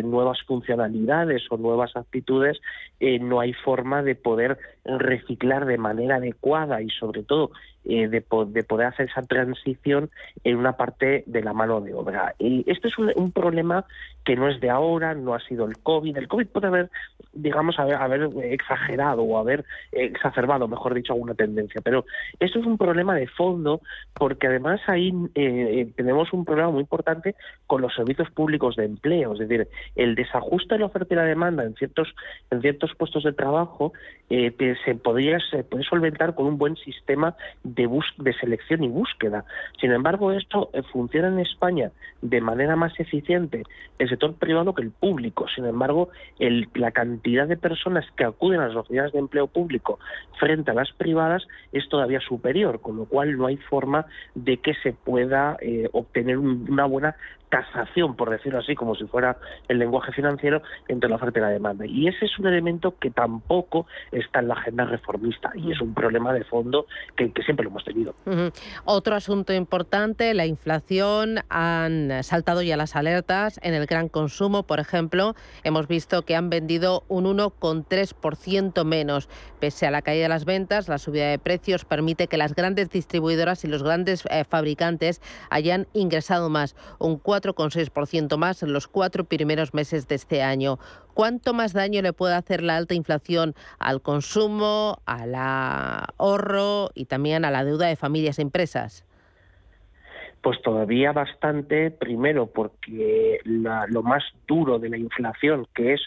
nuevas funcionalidades o nuevas actitudes no hay forma de poder reciclar de manera adecuada y sobre todo de, de, poder hacer esa transición en una parte de la mano de obra. Y esto es un problema que no es de ahora, no ha sido el COVID. El COVID puede haber, digamos, haber, exagerado o haber exacerbado, mejor dicho, alguna tendencia, pero esto es un problema de fondo porque además ahí eh, tenemos un problema muy importante con los servicios públicos de empleo, es decir, el desajuste de la oferta y la demanda en ciertos en ciertos puestos de trabajo eh, se podría se puede solventar con un buen sistema de bus de selección y búsqueda. Sin embargo, esto eh, funciona en España de manera más eficiente sector privado que el público. Sin embargo, el, la cantidad de personas que acuden a las oficinas de empleo público frente a las privadas es todavía superior, con lo cual no hay forma de que se pueda eh, obtener una buena casación, por decirlo así, como si fuera el lenguaje financiero, entre la oferta y la demanda. Y ese es un elemento que tampoco está en la agenda reformista y es un problema de fondo que, siempre lo hemos tenido. Otro asunto importante, la inflación. Han saltado ya las alertas en el gran consumo, por ejemplo. Hemos visto que han vendido un 1,3% menos. Pese a la caída de las ventas, la subida de precios permite que las grandes distribuidoras y los grandes eh, fabricantes hayan ingresado más, un 4,6% más en los cuatro primeros meses de este año. ¿Cuánto más daño le puede hacer la alta inflación al consumo, al ahorro y también a la deuda de familias e empresas? Pues todavía bastante, primero porque lo más duro de la inflación, que es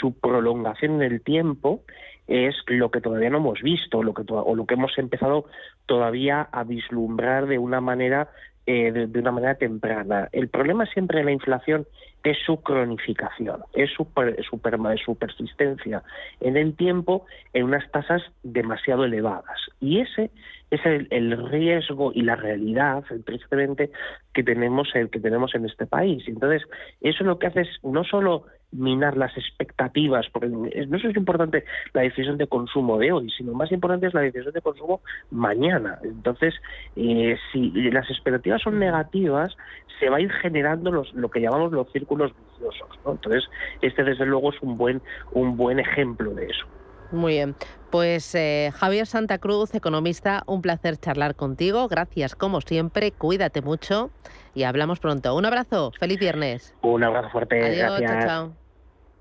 su prolongación en el tiempo, es lo que todavía no hemos visto, lo que o lo que hemos empezado todavía a vislumbrar de una manera eh, de, una manera temprana. El problema siempre de la inflación es su cronificación, es su, su, persistencia en el tiempo en unas tasas demasiado elevadas. Y ese es el, riesgo y la realidad, tristemente, que tenemos, el que tenemos en este país. Entonces, eso lo que hace es no solo minar las expectativas, porque no es importante la decisión de consumo de hoy, sino más importante es la decisión de consumo mañana. Entonces, eh, si las expectativas son negativas, se va a ir generando los, lo que llamamos los círculos viciosos. Entonces, este desde luego es un buen, un buen ejemplo de eso. Muy bien. Pues eh, Javier Santa Cruz, economista, un placer charlar contigo. Gracias como siempre, cuídate mucho y hablamos pronto. Un abrazo, feliz viernes. Un abrazo fuerte, Adiós, gracias. Chao, chao.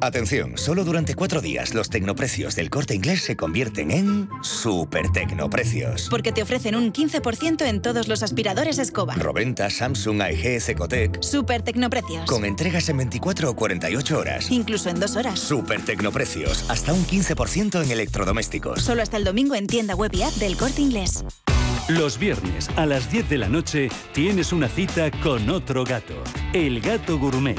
Atención, solo durante cuatro días los tecnoprecios del corte inglés se convierten en super tecnoprecios. Porque te ofrecen un 15% en todos los aspiradores Escoba. Roventa, Samsung, AEG, Ecotec. Super tecnoprecios. Con entregas en 24 o 48 horas. Incluso en dos horas. Super tecnoprecios. Hasta un 15% en electrodomésticos. Solo hasta el domingo en tienda web y app del corte inglés. Los viernes a las 10 de la noche tienes una cita con otro gato, el gato gourmet.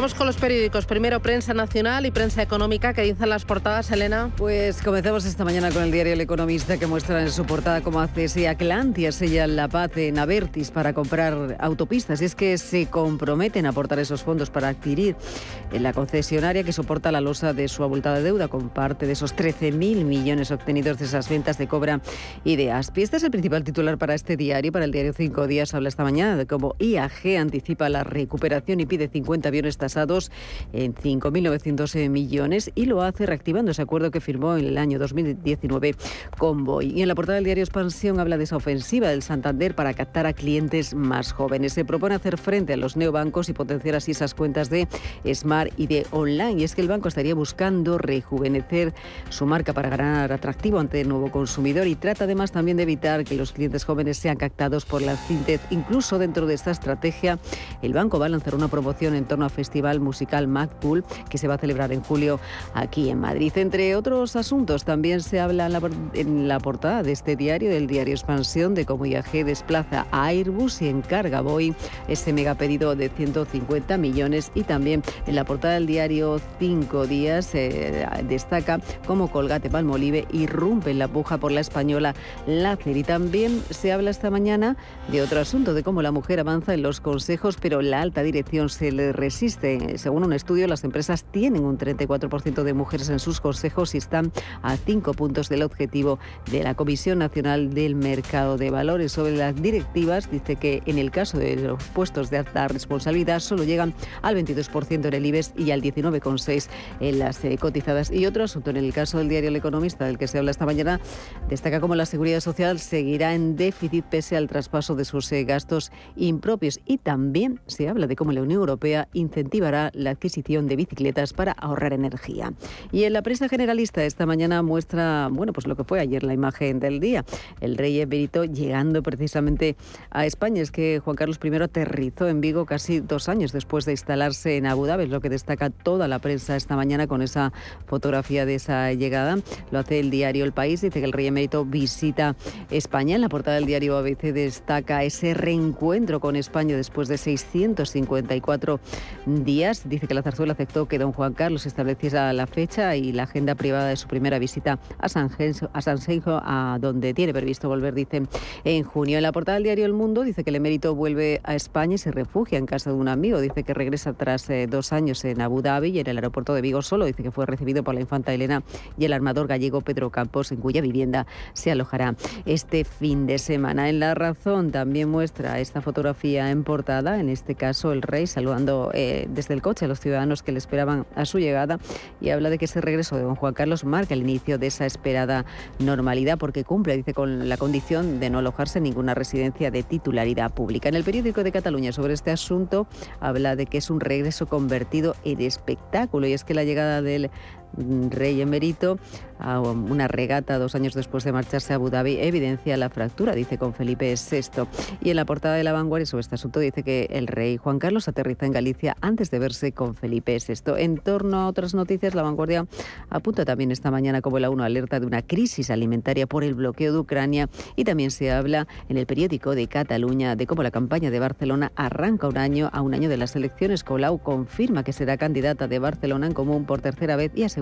Vamos con los periódicos. Primero, prensa nacional y prensa económica. que dicen las portadas, Elena? Pues comenzamos esta mañana con el diario El Economista, que muestra en su portada cómo hace y Atlantia sella la paz en Avertis para comprar autopistas. Y es que se comprometen a aportar esos fondos para adquirir en la concesionaria que soporta la losa de su abultada deuda con parte de esos 13.000 millones obtenidos de esas ventas de Cobra y de ASPI. Este es el principal titular para este diario. Para el diario Cinco Días habla esta mañana de cómo IAG anticipa la recuperación y pide 50 aviones en 5.900 millones y lo hace reactivando ese acuerdo que firmó en el año 2019 con Boy. Y en la portada del diario Expansión habla de esa ofensiva del Santander para captar a clientes más jóvenes. Se propone hacer frente a los neobancos y potenciar así esas cuentas de Smart y de Online. Y es que el banco estaría buscando rejuvenecer su marca para ganar atractivo ante el nuevo consumidor y trata además también de evitar que los clientes jóvenes sean captados por la fintech. Incluso dentro de esta estrategia, el banco va a lanzar una promoción en torno a Festival Musical MacPool que se va a celebrar en julio aquí en Madrid. Entre otros asuntos, también se habla en la, en la portada de este diario, del diario Expansión, de cómo IAG desplaza a Airbus y encarga Boeing ese megapedido de 150 millones y también en la portada del diario Cinco Días eh, destaca cómo Colgate Palmolive irrumpe en la puja por la española Lácer. Y también se habla esta mañana de otro asunto, de cómo la mujer avanza en los consejos, pero la alta dirección se le resiste. Según un estudio, las empresas tienen un 34% de mujeres en sus consejos y están a cinco puntos del objetivo de la Comisión Nacional del Mercado de Valores. Sobre las directivas, dice que en el caso de los puestos de alta responsabilidad solo llegan al 22% en el IBEX y al 19,6% en las eh, cotizadas. Y otro asunto, en el caso del diario El Economista, del que se habla esta mañana, destaca cómo la seguridad social seguirá en déficit pese al traspaso de sus eh, gastos impropios. Y también se habla de cómo la Unión Europea incentivará la adquisición de bicicletas para ahorrar energía. Y en la prensa generalista esta mañana muestra, bueno, pues lo que fue ayer la imagen del día. El rey emérito llegando precisamente a España. Es que Juan Carlos I aterrizó en Vigo casi dos años después de instalarse en Abu Dhabi, es lo que destaca toda la prensa esta mañana con esa fotografía de esa llegada. Lo hace el diario El País, dice que el rey emérito visita España. En la portada del diario ABC destaca ese reencuentro con España después de 654 días. Dice que la zarzuela aceptó que don Juan Carlos estableciera la fecha y la agenda privada de su primera visita a San, San a donde tiene previsto volver, dice, en junio. En la portada del diario El Mundo dice que el emérito vuelve a España y se refugia en casa de un amigo. Dice que regresa tras eh, dos años en Abu Dhabi y en el aeropuerto de Vigo solo. Dice que fue recibido por la infanta Elena y el armador gallego Pedro Campos, en cuya vivienda se alojará este fin de semana. En La Razón también muestra esta fotografía en portada, en este caso el rey saludando eh, desde el coche a los ciudadanos que le esperaban a su llegada y habla de que ese regreso de don Juan Carlos marca el inicio de esa esperada normalidad porque cumple, dice, con la condición de no alojarse en ninguna residencia de titularidad pública. En el periódico de Cataluña sobre este asunto habla de que es un regreso convertido en espectáculo y es que la llegada del rey emérito a una regata dos años después de marcharse a Abu Dhabi evidencia la fractura, dice con Felipe VI. Y en la portada de La Vanguardia sobre este asunto dice que el rey Juan Carlos aterriza en Galicia antes de verse con Felipe VI. En torno a otras noticias, La Vanguardia apunta también esta mañana como la UNO alerta de una crisis alimentaria por el bloqueo de Ucrania y también se habla en el periódico de Cataluña de cómo la campaña de Barcelona arranca un año a un año de las elecciones. Colau confirma que será candidata de Barcelona en común por tercera vez y asegura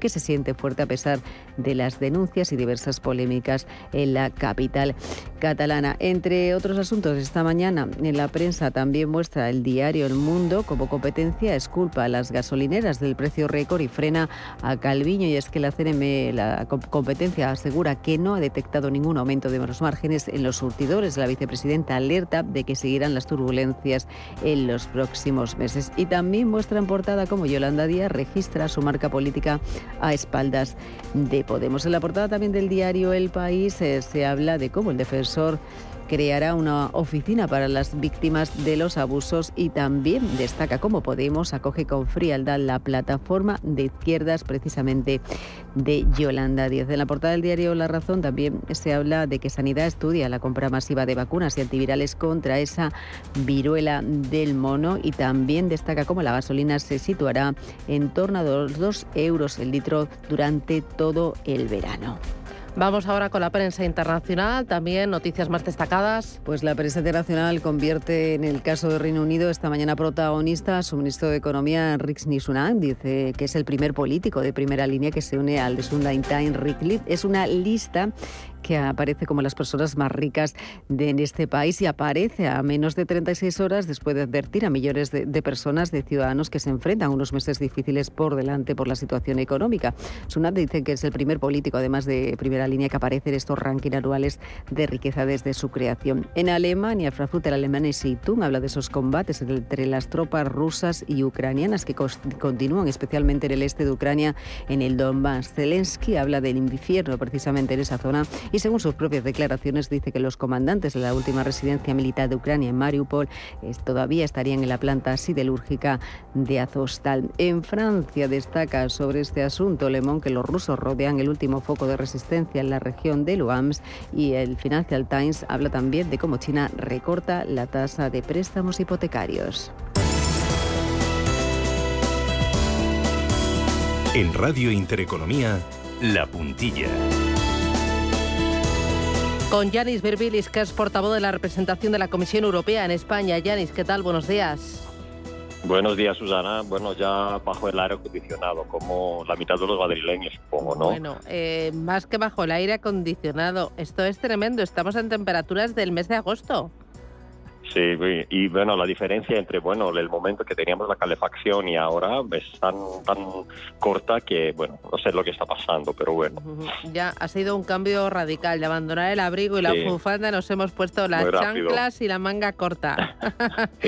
que se siente fuerte a pesar de las denuncias y diversas polémicas en la capital catalana. Entre otros asuntos, esta mañana en la prensa también muestra el diario El Mundo como competencia es culpa a las gasolineras del precio récord y frena a Calviño y es que la CNM, la competencia asegura que no ha detectado ningún aumento de los márgenes en los surtidores. La vicepresidenta alerta de que seguirán las turbulencias en los próximos meses. Y también muestra en portada cómo Yolanda Díaz registra su marca política a espaldas de Podemos. En la portada también del diario El País eh, se habla de cómo el defensor creará una oficina para las víctimas de los abusos y también destaca cómo Podemos acoge con frialdad la plataforma de izquierdas precisamente de Yolanda Díaz. En la portada del diario La Razón también se habla de que Sanidad estudia la compra masiva de vacunas y antivirales contra esa viruela del mono y también destaca cómo la gasolina se situará en torno a los 2 euros el litro durante todo el verano. Vamos ahora con la prensa internacional, también noticias más destacadas. Pues la prensa internacional convierte en el caso de Reino Unido esta mañana protagonista a su ministro de Economía, Rick Sunak. Dice que es el primer político de primera línea que se une al The Sunday Times. Rick Es una lista que aparece como las personas más ricas de en este país y aparece a menos de 36 horas después de advertir a millones de, personas, de ciudadanos que se enfrentan a unos meses difíciles por delante por la situación económica. Sunat dice que es el primer político, además de primera línea, que aparece en estos rankings anuales de riqueza desde su creación. En Alemania, Frankfurt, el alemán Zeitung habla de esos combates entre las tropas rusas y ucranianas que continúan especialmente en el este de Ucrania, en el Donbass. Zelensky habla del infierno precisamente en esa zona y según sus propias declaraciones dice que los comandantes de la última residencia militar de Ucrania en Mariupol todavía estarían en la planta siderúrgica de Azostal. En Francia destaca sobre este asunto Le que los rusos rodean el último foco de resistencia en la región de Luhansk y el Financial Times habla también de cómo China recorta la tasa de préstamos hipotecarios. En Radio Intereconomía, La Puntilla con Yanis Berbilis, que es portavoz de la representación de la Comisión Europea en España. Yanis, ¿qué tal? Buenos días. Buenos días, Susana. Bueno, ya bajo el aire acondicionado, como la mitad de los madrileños, supongo, ¿no? Bueno, eh, más que bajo el aire acondicionado. Esto es tremendo. Estamos en temperaturas del mes de agosto. Sí, y bueno, la diferencia entre bueno el momento que teníamos la calefacción y ahora es tan, tan corta que, bueno, no sé lo que está pasando, pero bueno. Ya ha sido un cambio radical. De abandonar el abrigo y la bufanda nos hemos puesto las chanclas y la manga corta.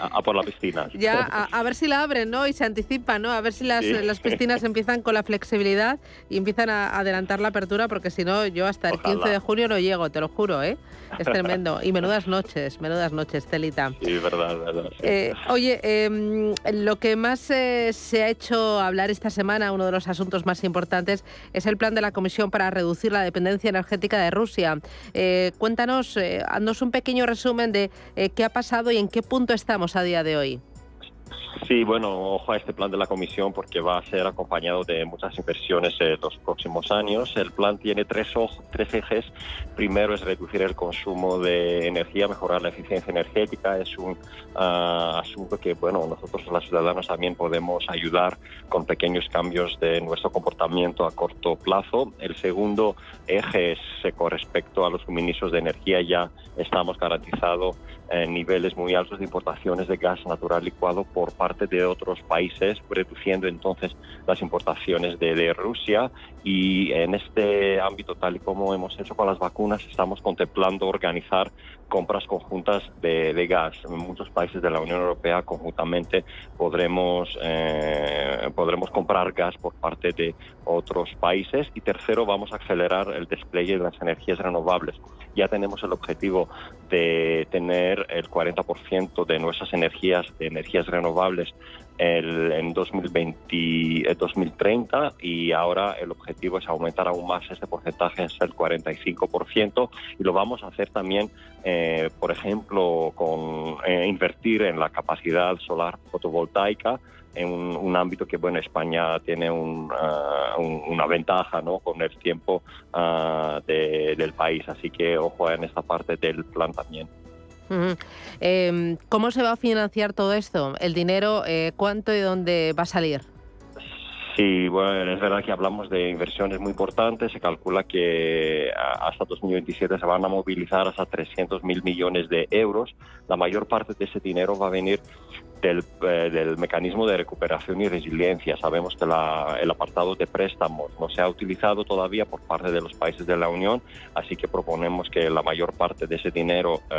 a, por la piscina. Ya, a, ver si la abren, ¿no? Y se anticipa, ¿no? A ver si las, las piscinas empiezan con la flexibilidad y empiezan a adelantar la apertura, porque si no, yo hasta el 15 de junio no llego, te lo juro, ¿eh? Es tremendo. Y menudas noches, menudas noches, Telita. Sí, verdad, verdad. Eh, oye, em, lo que más eh, se ha hecho hablar esta semana, uno de los asuntos más importantes, es el plan de la Comisión para reducir la dependencia energética de Rusia. Eh, cuéntanos, haznos un pequeño resumen de qué ha pasado y en qué punto estamos a día de hoy. Sí, bueno, ojo a este plan de la Comisión porque va a ser acompañado de muchas inversiones en los próximos años. El plan tiene tres, tres ejes. Primero es reducir el consumo de energía, mejorar la eficiencia energética. Es un ah, asunto que, bueno, nosotros los ciudadanos también podemos ayudar con pequeños cambios de nuestro comportamiento a corto plazo. El segundo eje es eh, con respecto a los suministros de energía. Ya estamos garantizados niveles muy altos de importaciones de gas natural licuado por parte de otros países, reduciendo entonces las importaciones de, de, Rusia. Y en este ámbito, tal y como hemos hecho con las vacunas, estamos contemplando organizar compras conjuntas de, gas. En muchos países de la Unión Europea conjuntamente podremos, eh, podremos comprar gas por parte de otros países. Y tercero, vamos a acelerar el despliegue de las energías renovables. Ya tenemos el objetivo de tener el 40% de nuestras energías, de energías renovables, el, en 2020, 2030 eh, y ahora el objetivo es aumentar aún más ese porcentaje hasta el 45% y lo vamos a hacer también, eh, por ejemplo, con eh, invertir en la capacidad solar fotovoltaica en un, ámbito que bueno España tiene ah, una ventaja ¿no? con el tiempo ah, del país así que ojo en esta parte del plan también Em, ¿Cómo se va a financiar todo esto? ¿El dinero eh, cuánto y dónde va a salir? Sí, bueno, es verdad que hablamos de inversiones muy importantes. Se calcula que hasta 2027 se van a movilizar hasta 300 mil millones de euros. La mayor parte de ese dinero va a venir del, eh, del, mecanismo de recuperación y resiliencia. Sabemos que la, el apartado de préstamos no se ha utilizado todavía por parte de los países de la Unión, así que proponemos que la mayor parte de ese dinero eh,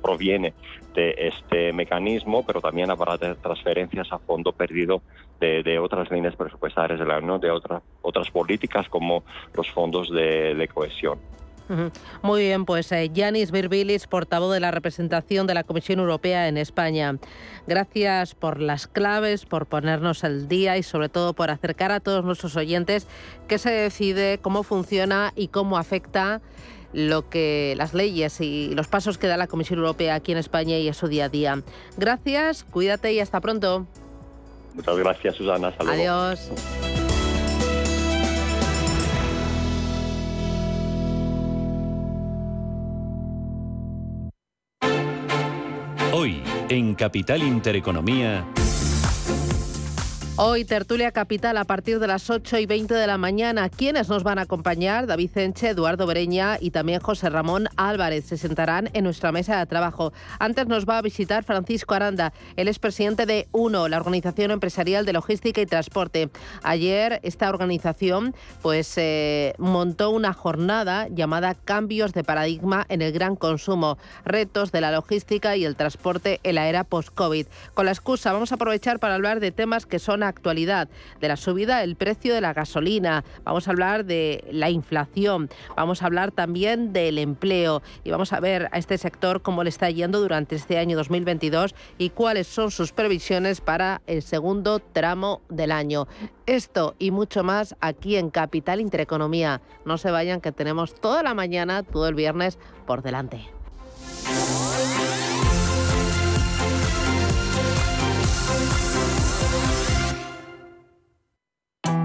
proviene de este mecanismo, pero también habrá transferencias a fondo perdido de, otras líneas presupuestarias de la Unión, de otras otras políticas como los fondos de, cohesión. Muy bien, pues eh, Yanis Virbilis, portavoz de la representación de la Comisión Europea en España. Gracias por las claves, por ponernos al día y sobre todo por acercar a todos nuestros oyentes qué se decide, cómo funciona y cómo afecta lo que las leyes y los pasos que da la Comisión Europea aquí en España y a su día a día. Gracias, cuídate y hasta pronto. Muchas gracias, Susana. Adiós. Hoy, en Capital Intereconomía. Hoy tertulia capital a partir de las 8 y 20 de la mañana. ¿Quiénes nos van a acompañar? David Enche, Eduardo Bereña y también José Ramón Álvarez se sentarán en nuestra mesa de trabajo. Antes nos va a visitar Francisco Aranda, él es presidente de UNO, la Organización Empresarial de Logística y Transporte. Ayer esta organización pues eh, montó una jornada llamada Cambios de paradigma en el gran consumo, retos de la logística y el transporte en la era post-COVID. Con la excusa vamos a aprovechar para hablar de temas que son actualidad, de la subida del precio de la gasolina, vamos a hablar de la inflación, vamos a hablar también del empleo y vamos a ver a este sector cómo le está yendo durante este año 2022 y cuáles son sus previsiones para el segundo tramo del año. Esto y mucho más aquí en Capital Intereconomía. No se vayan que tenemos toda la mañana, todo el viernes por delante.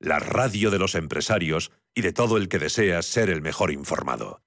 la radio de los empresarios y de todo el que desea ser el mejor informado.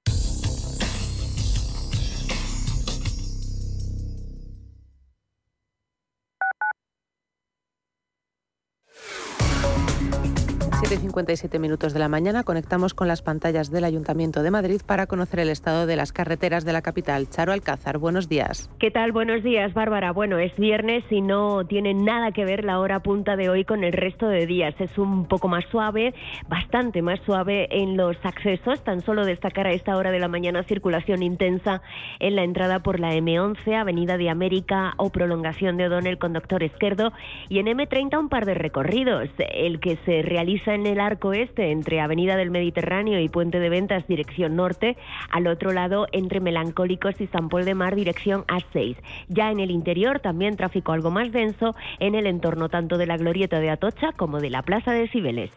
7 y 57 minutos de la mañana conectamos con las pantallas del Ayuntamiento de Madrid para conocer el estado de las carreteras de la capital. Charo Alcázar, buenos días. ¿Qué tal? Buenos días, Bárbara. Bueno, es viernes y no tiene nada que ver la hora punta de hoy con el resto de días. Es un poco más suave, bastante más suave en los accesos. Tan solo destacar a esta hora de la mañana circulación intensa en la entrada por la M11, Avenida de América o prolongación de O'Donnell con Doctor Izquierdo y en M30 un par de recorridos. El que se realiza en el arco este entre Avenida del Mediterráneo y Puente de Ventas dirección norte, al otro lado entre Melancólicos y San Paul de Mar dirección A6. Ya en el interior también tráfico algo más denso en el entorno tanto de la glorieta de Atocha como de la Plaza de Cibeles.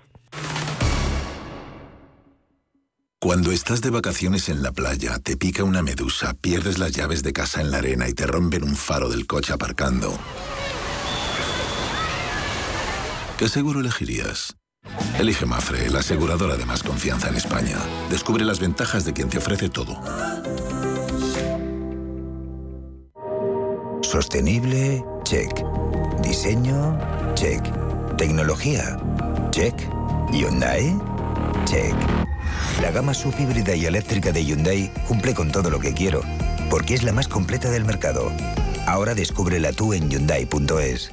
Cuando estás de vacaciones en la playa, te pica una medusa, pierdes las llaves de casa en la arena y te rompen un faro del coche aparcando. ¿Qué seguro elegirías? Elige Mafre, la aseguradora de más confianza en España. Descubre las ventajas de quien te ofrece todo. Sostenible, check. Diseño, check. Tecnología, check. Hyundai, check. La gama subhíbrida y eléctrica de Hyundai cumple con todo lo que quiero, porque es la más completa del mercado. Ahora descúbrela tú en Hyundai.es.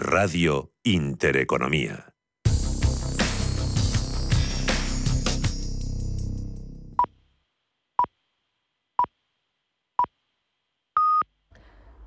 Radio Intereconomía.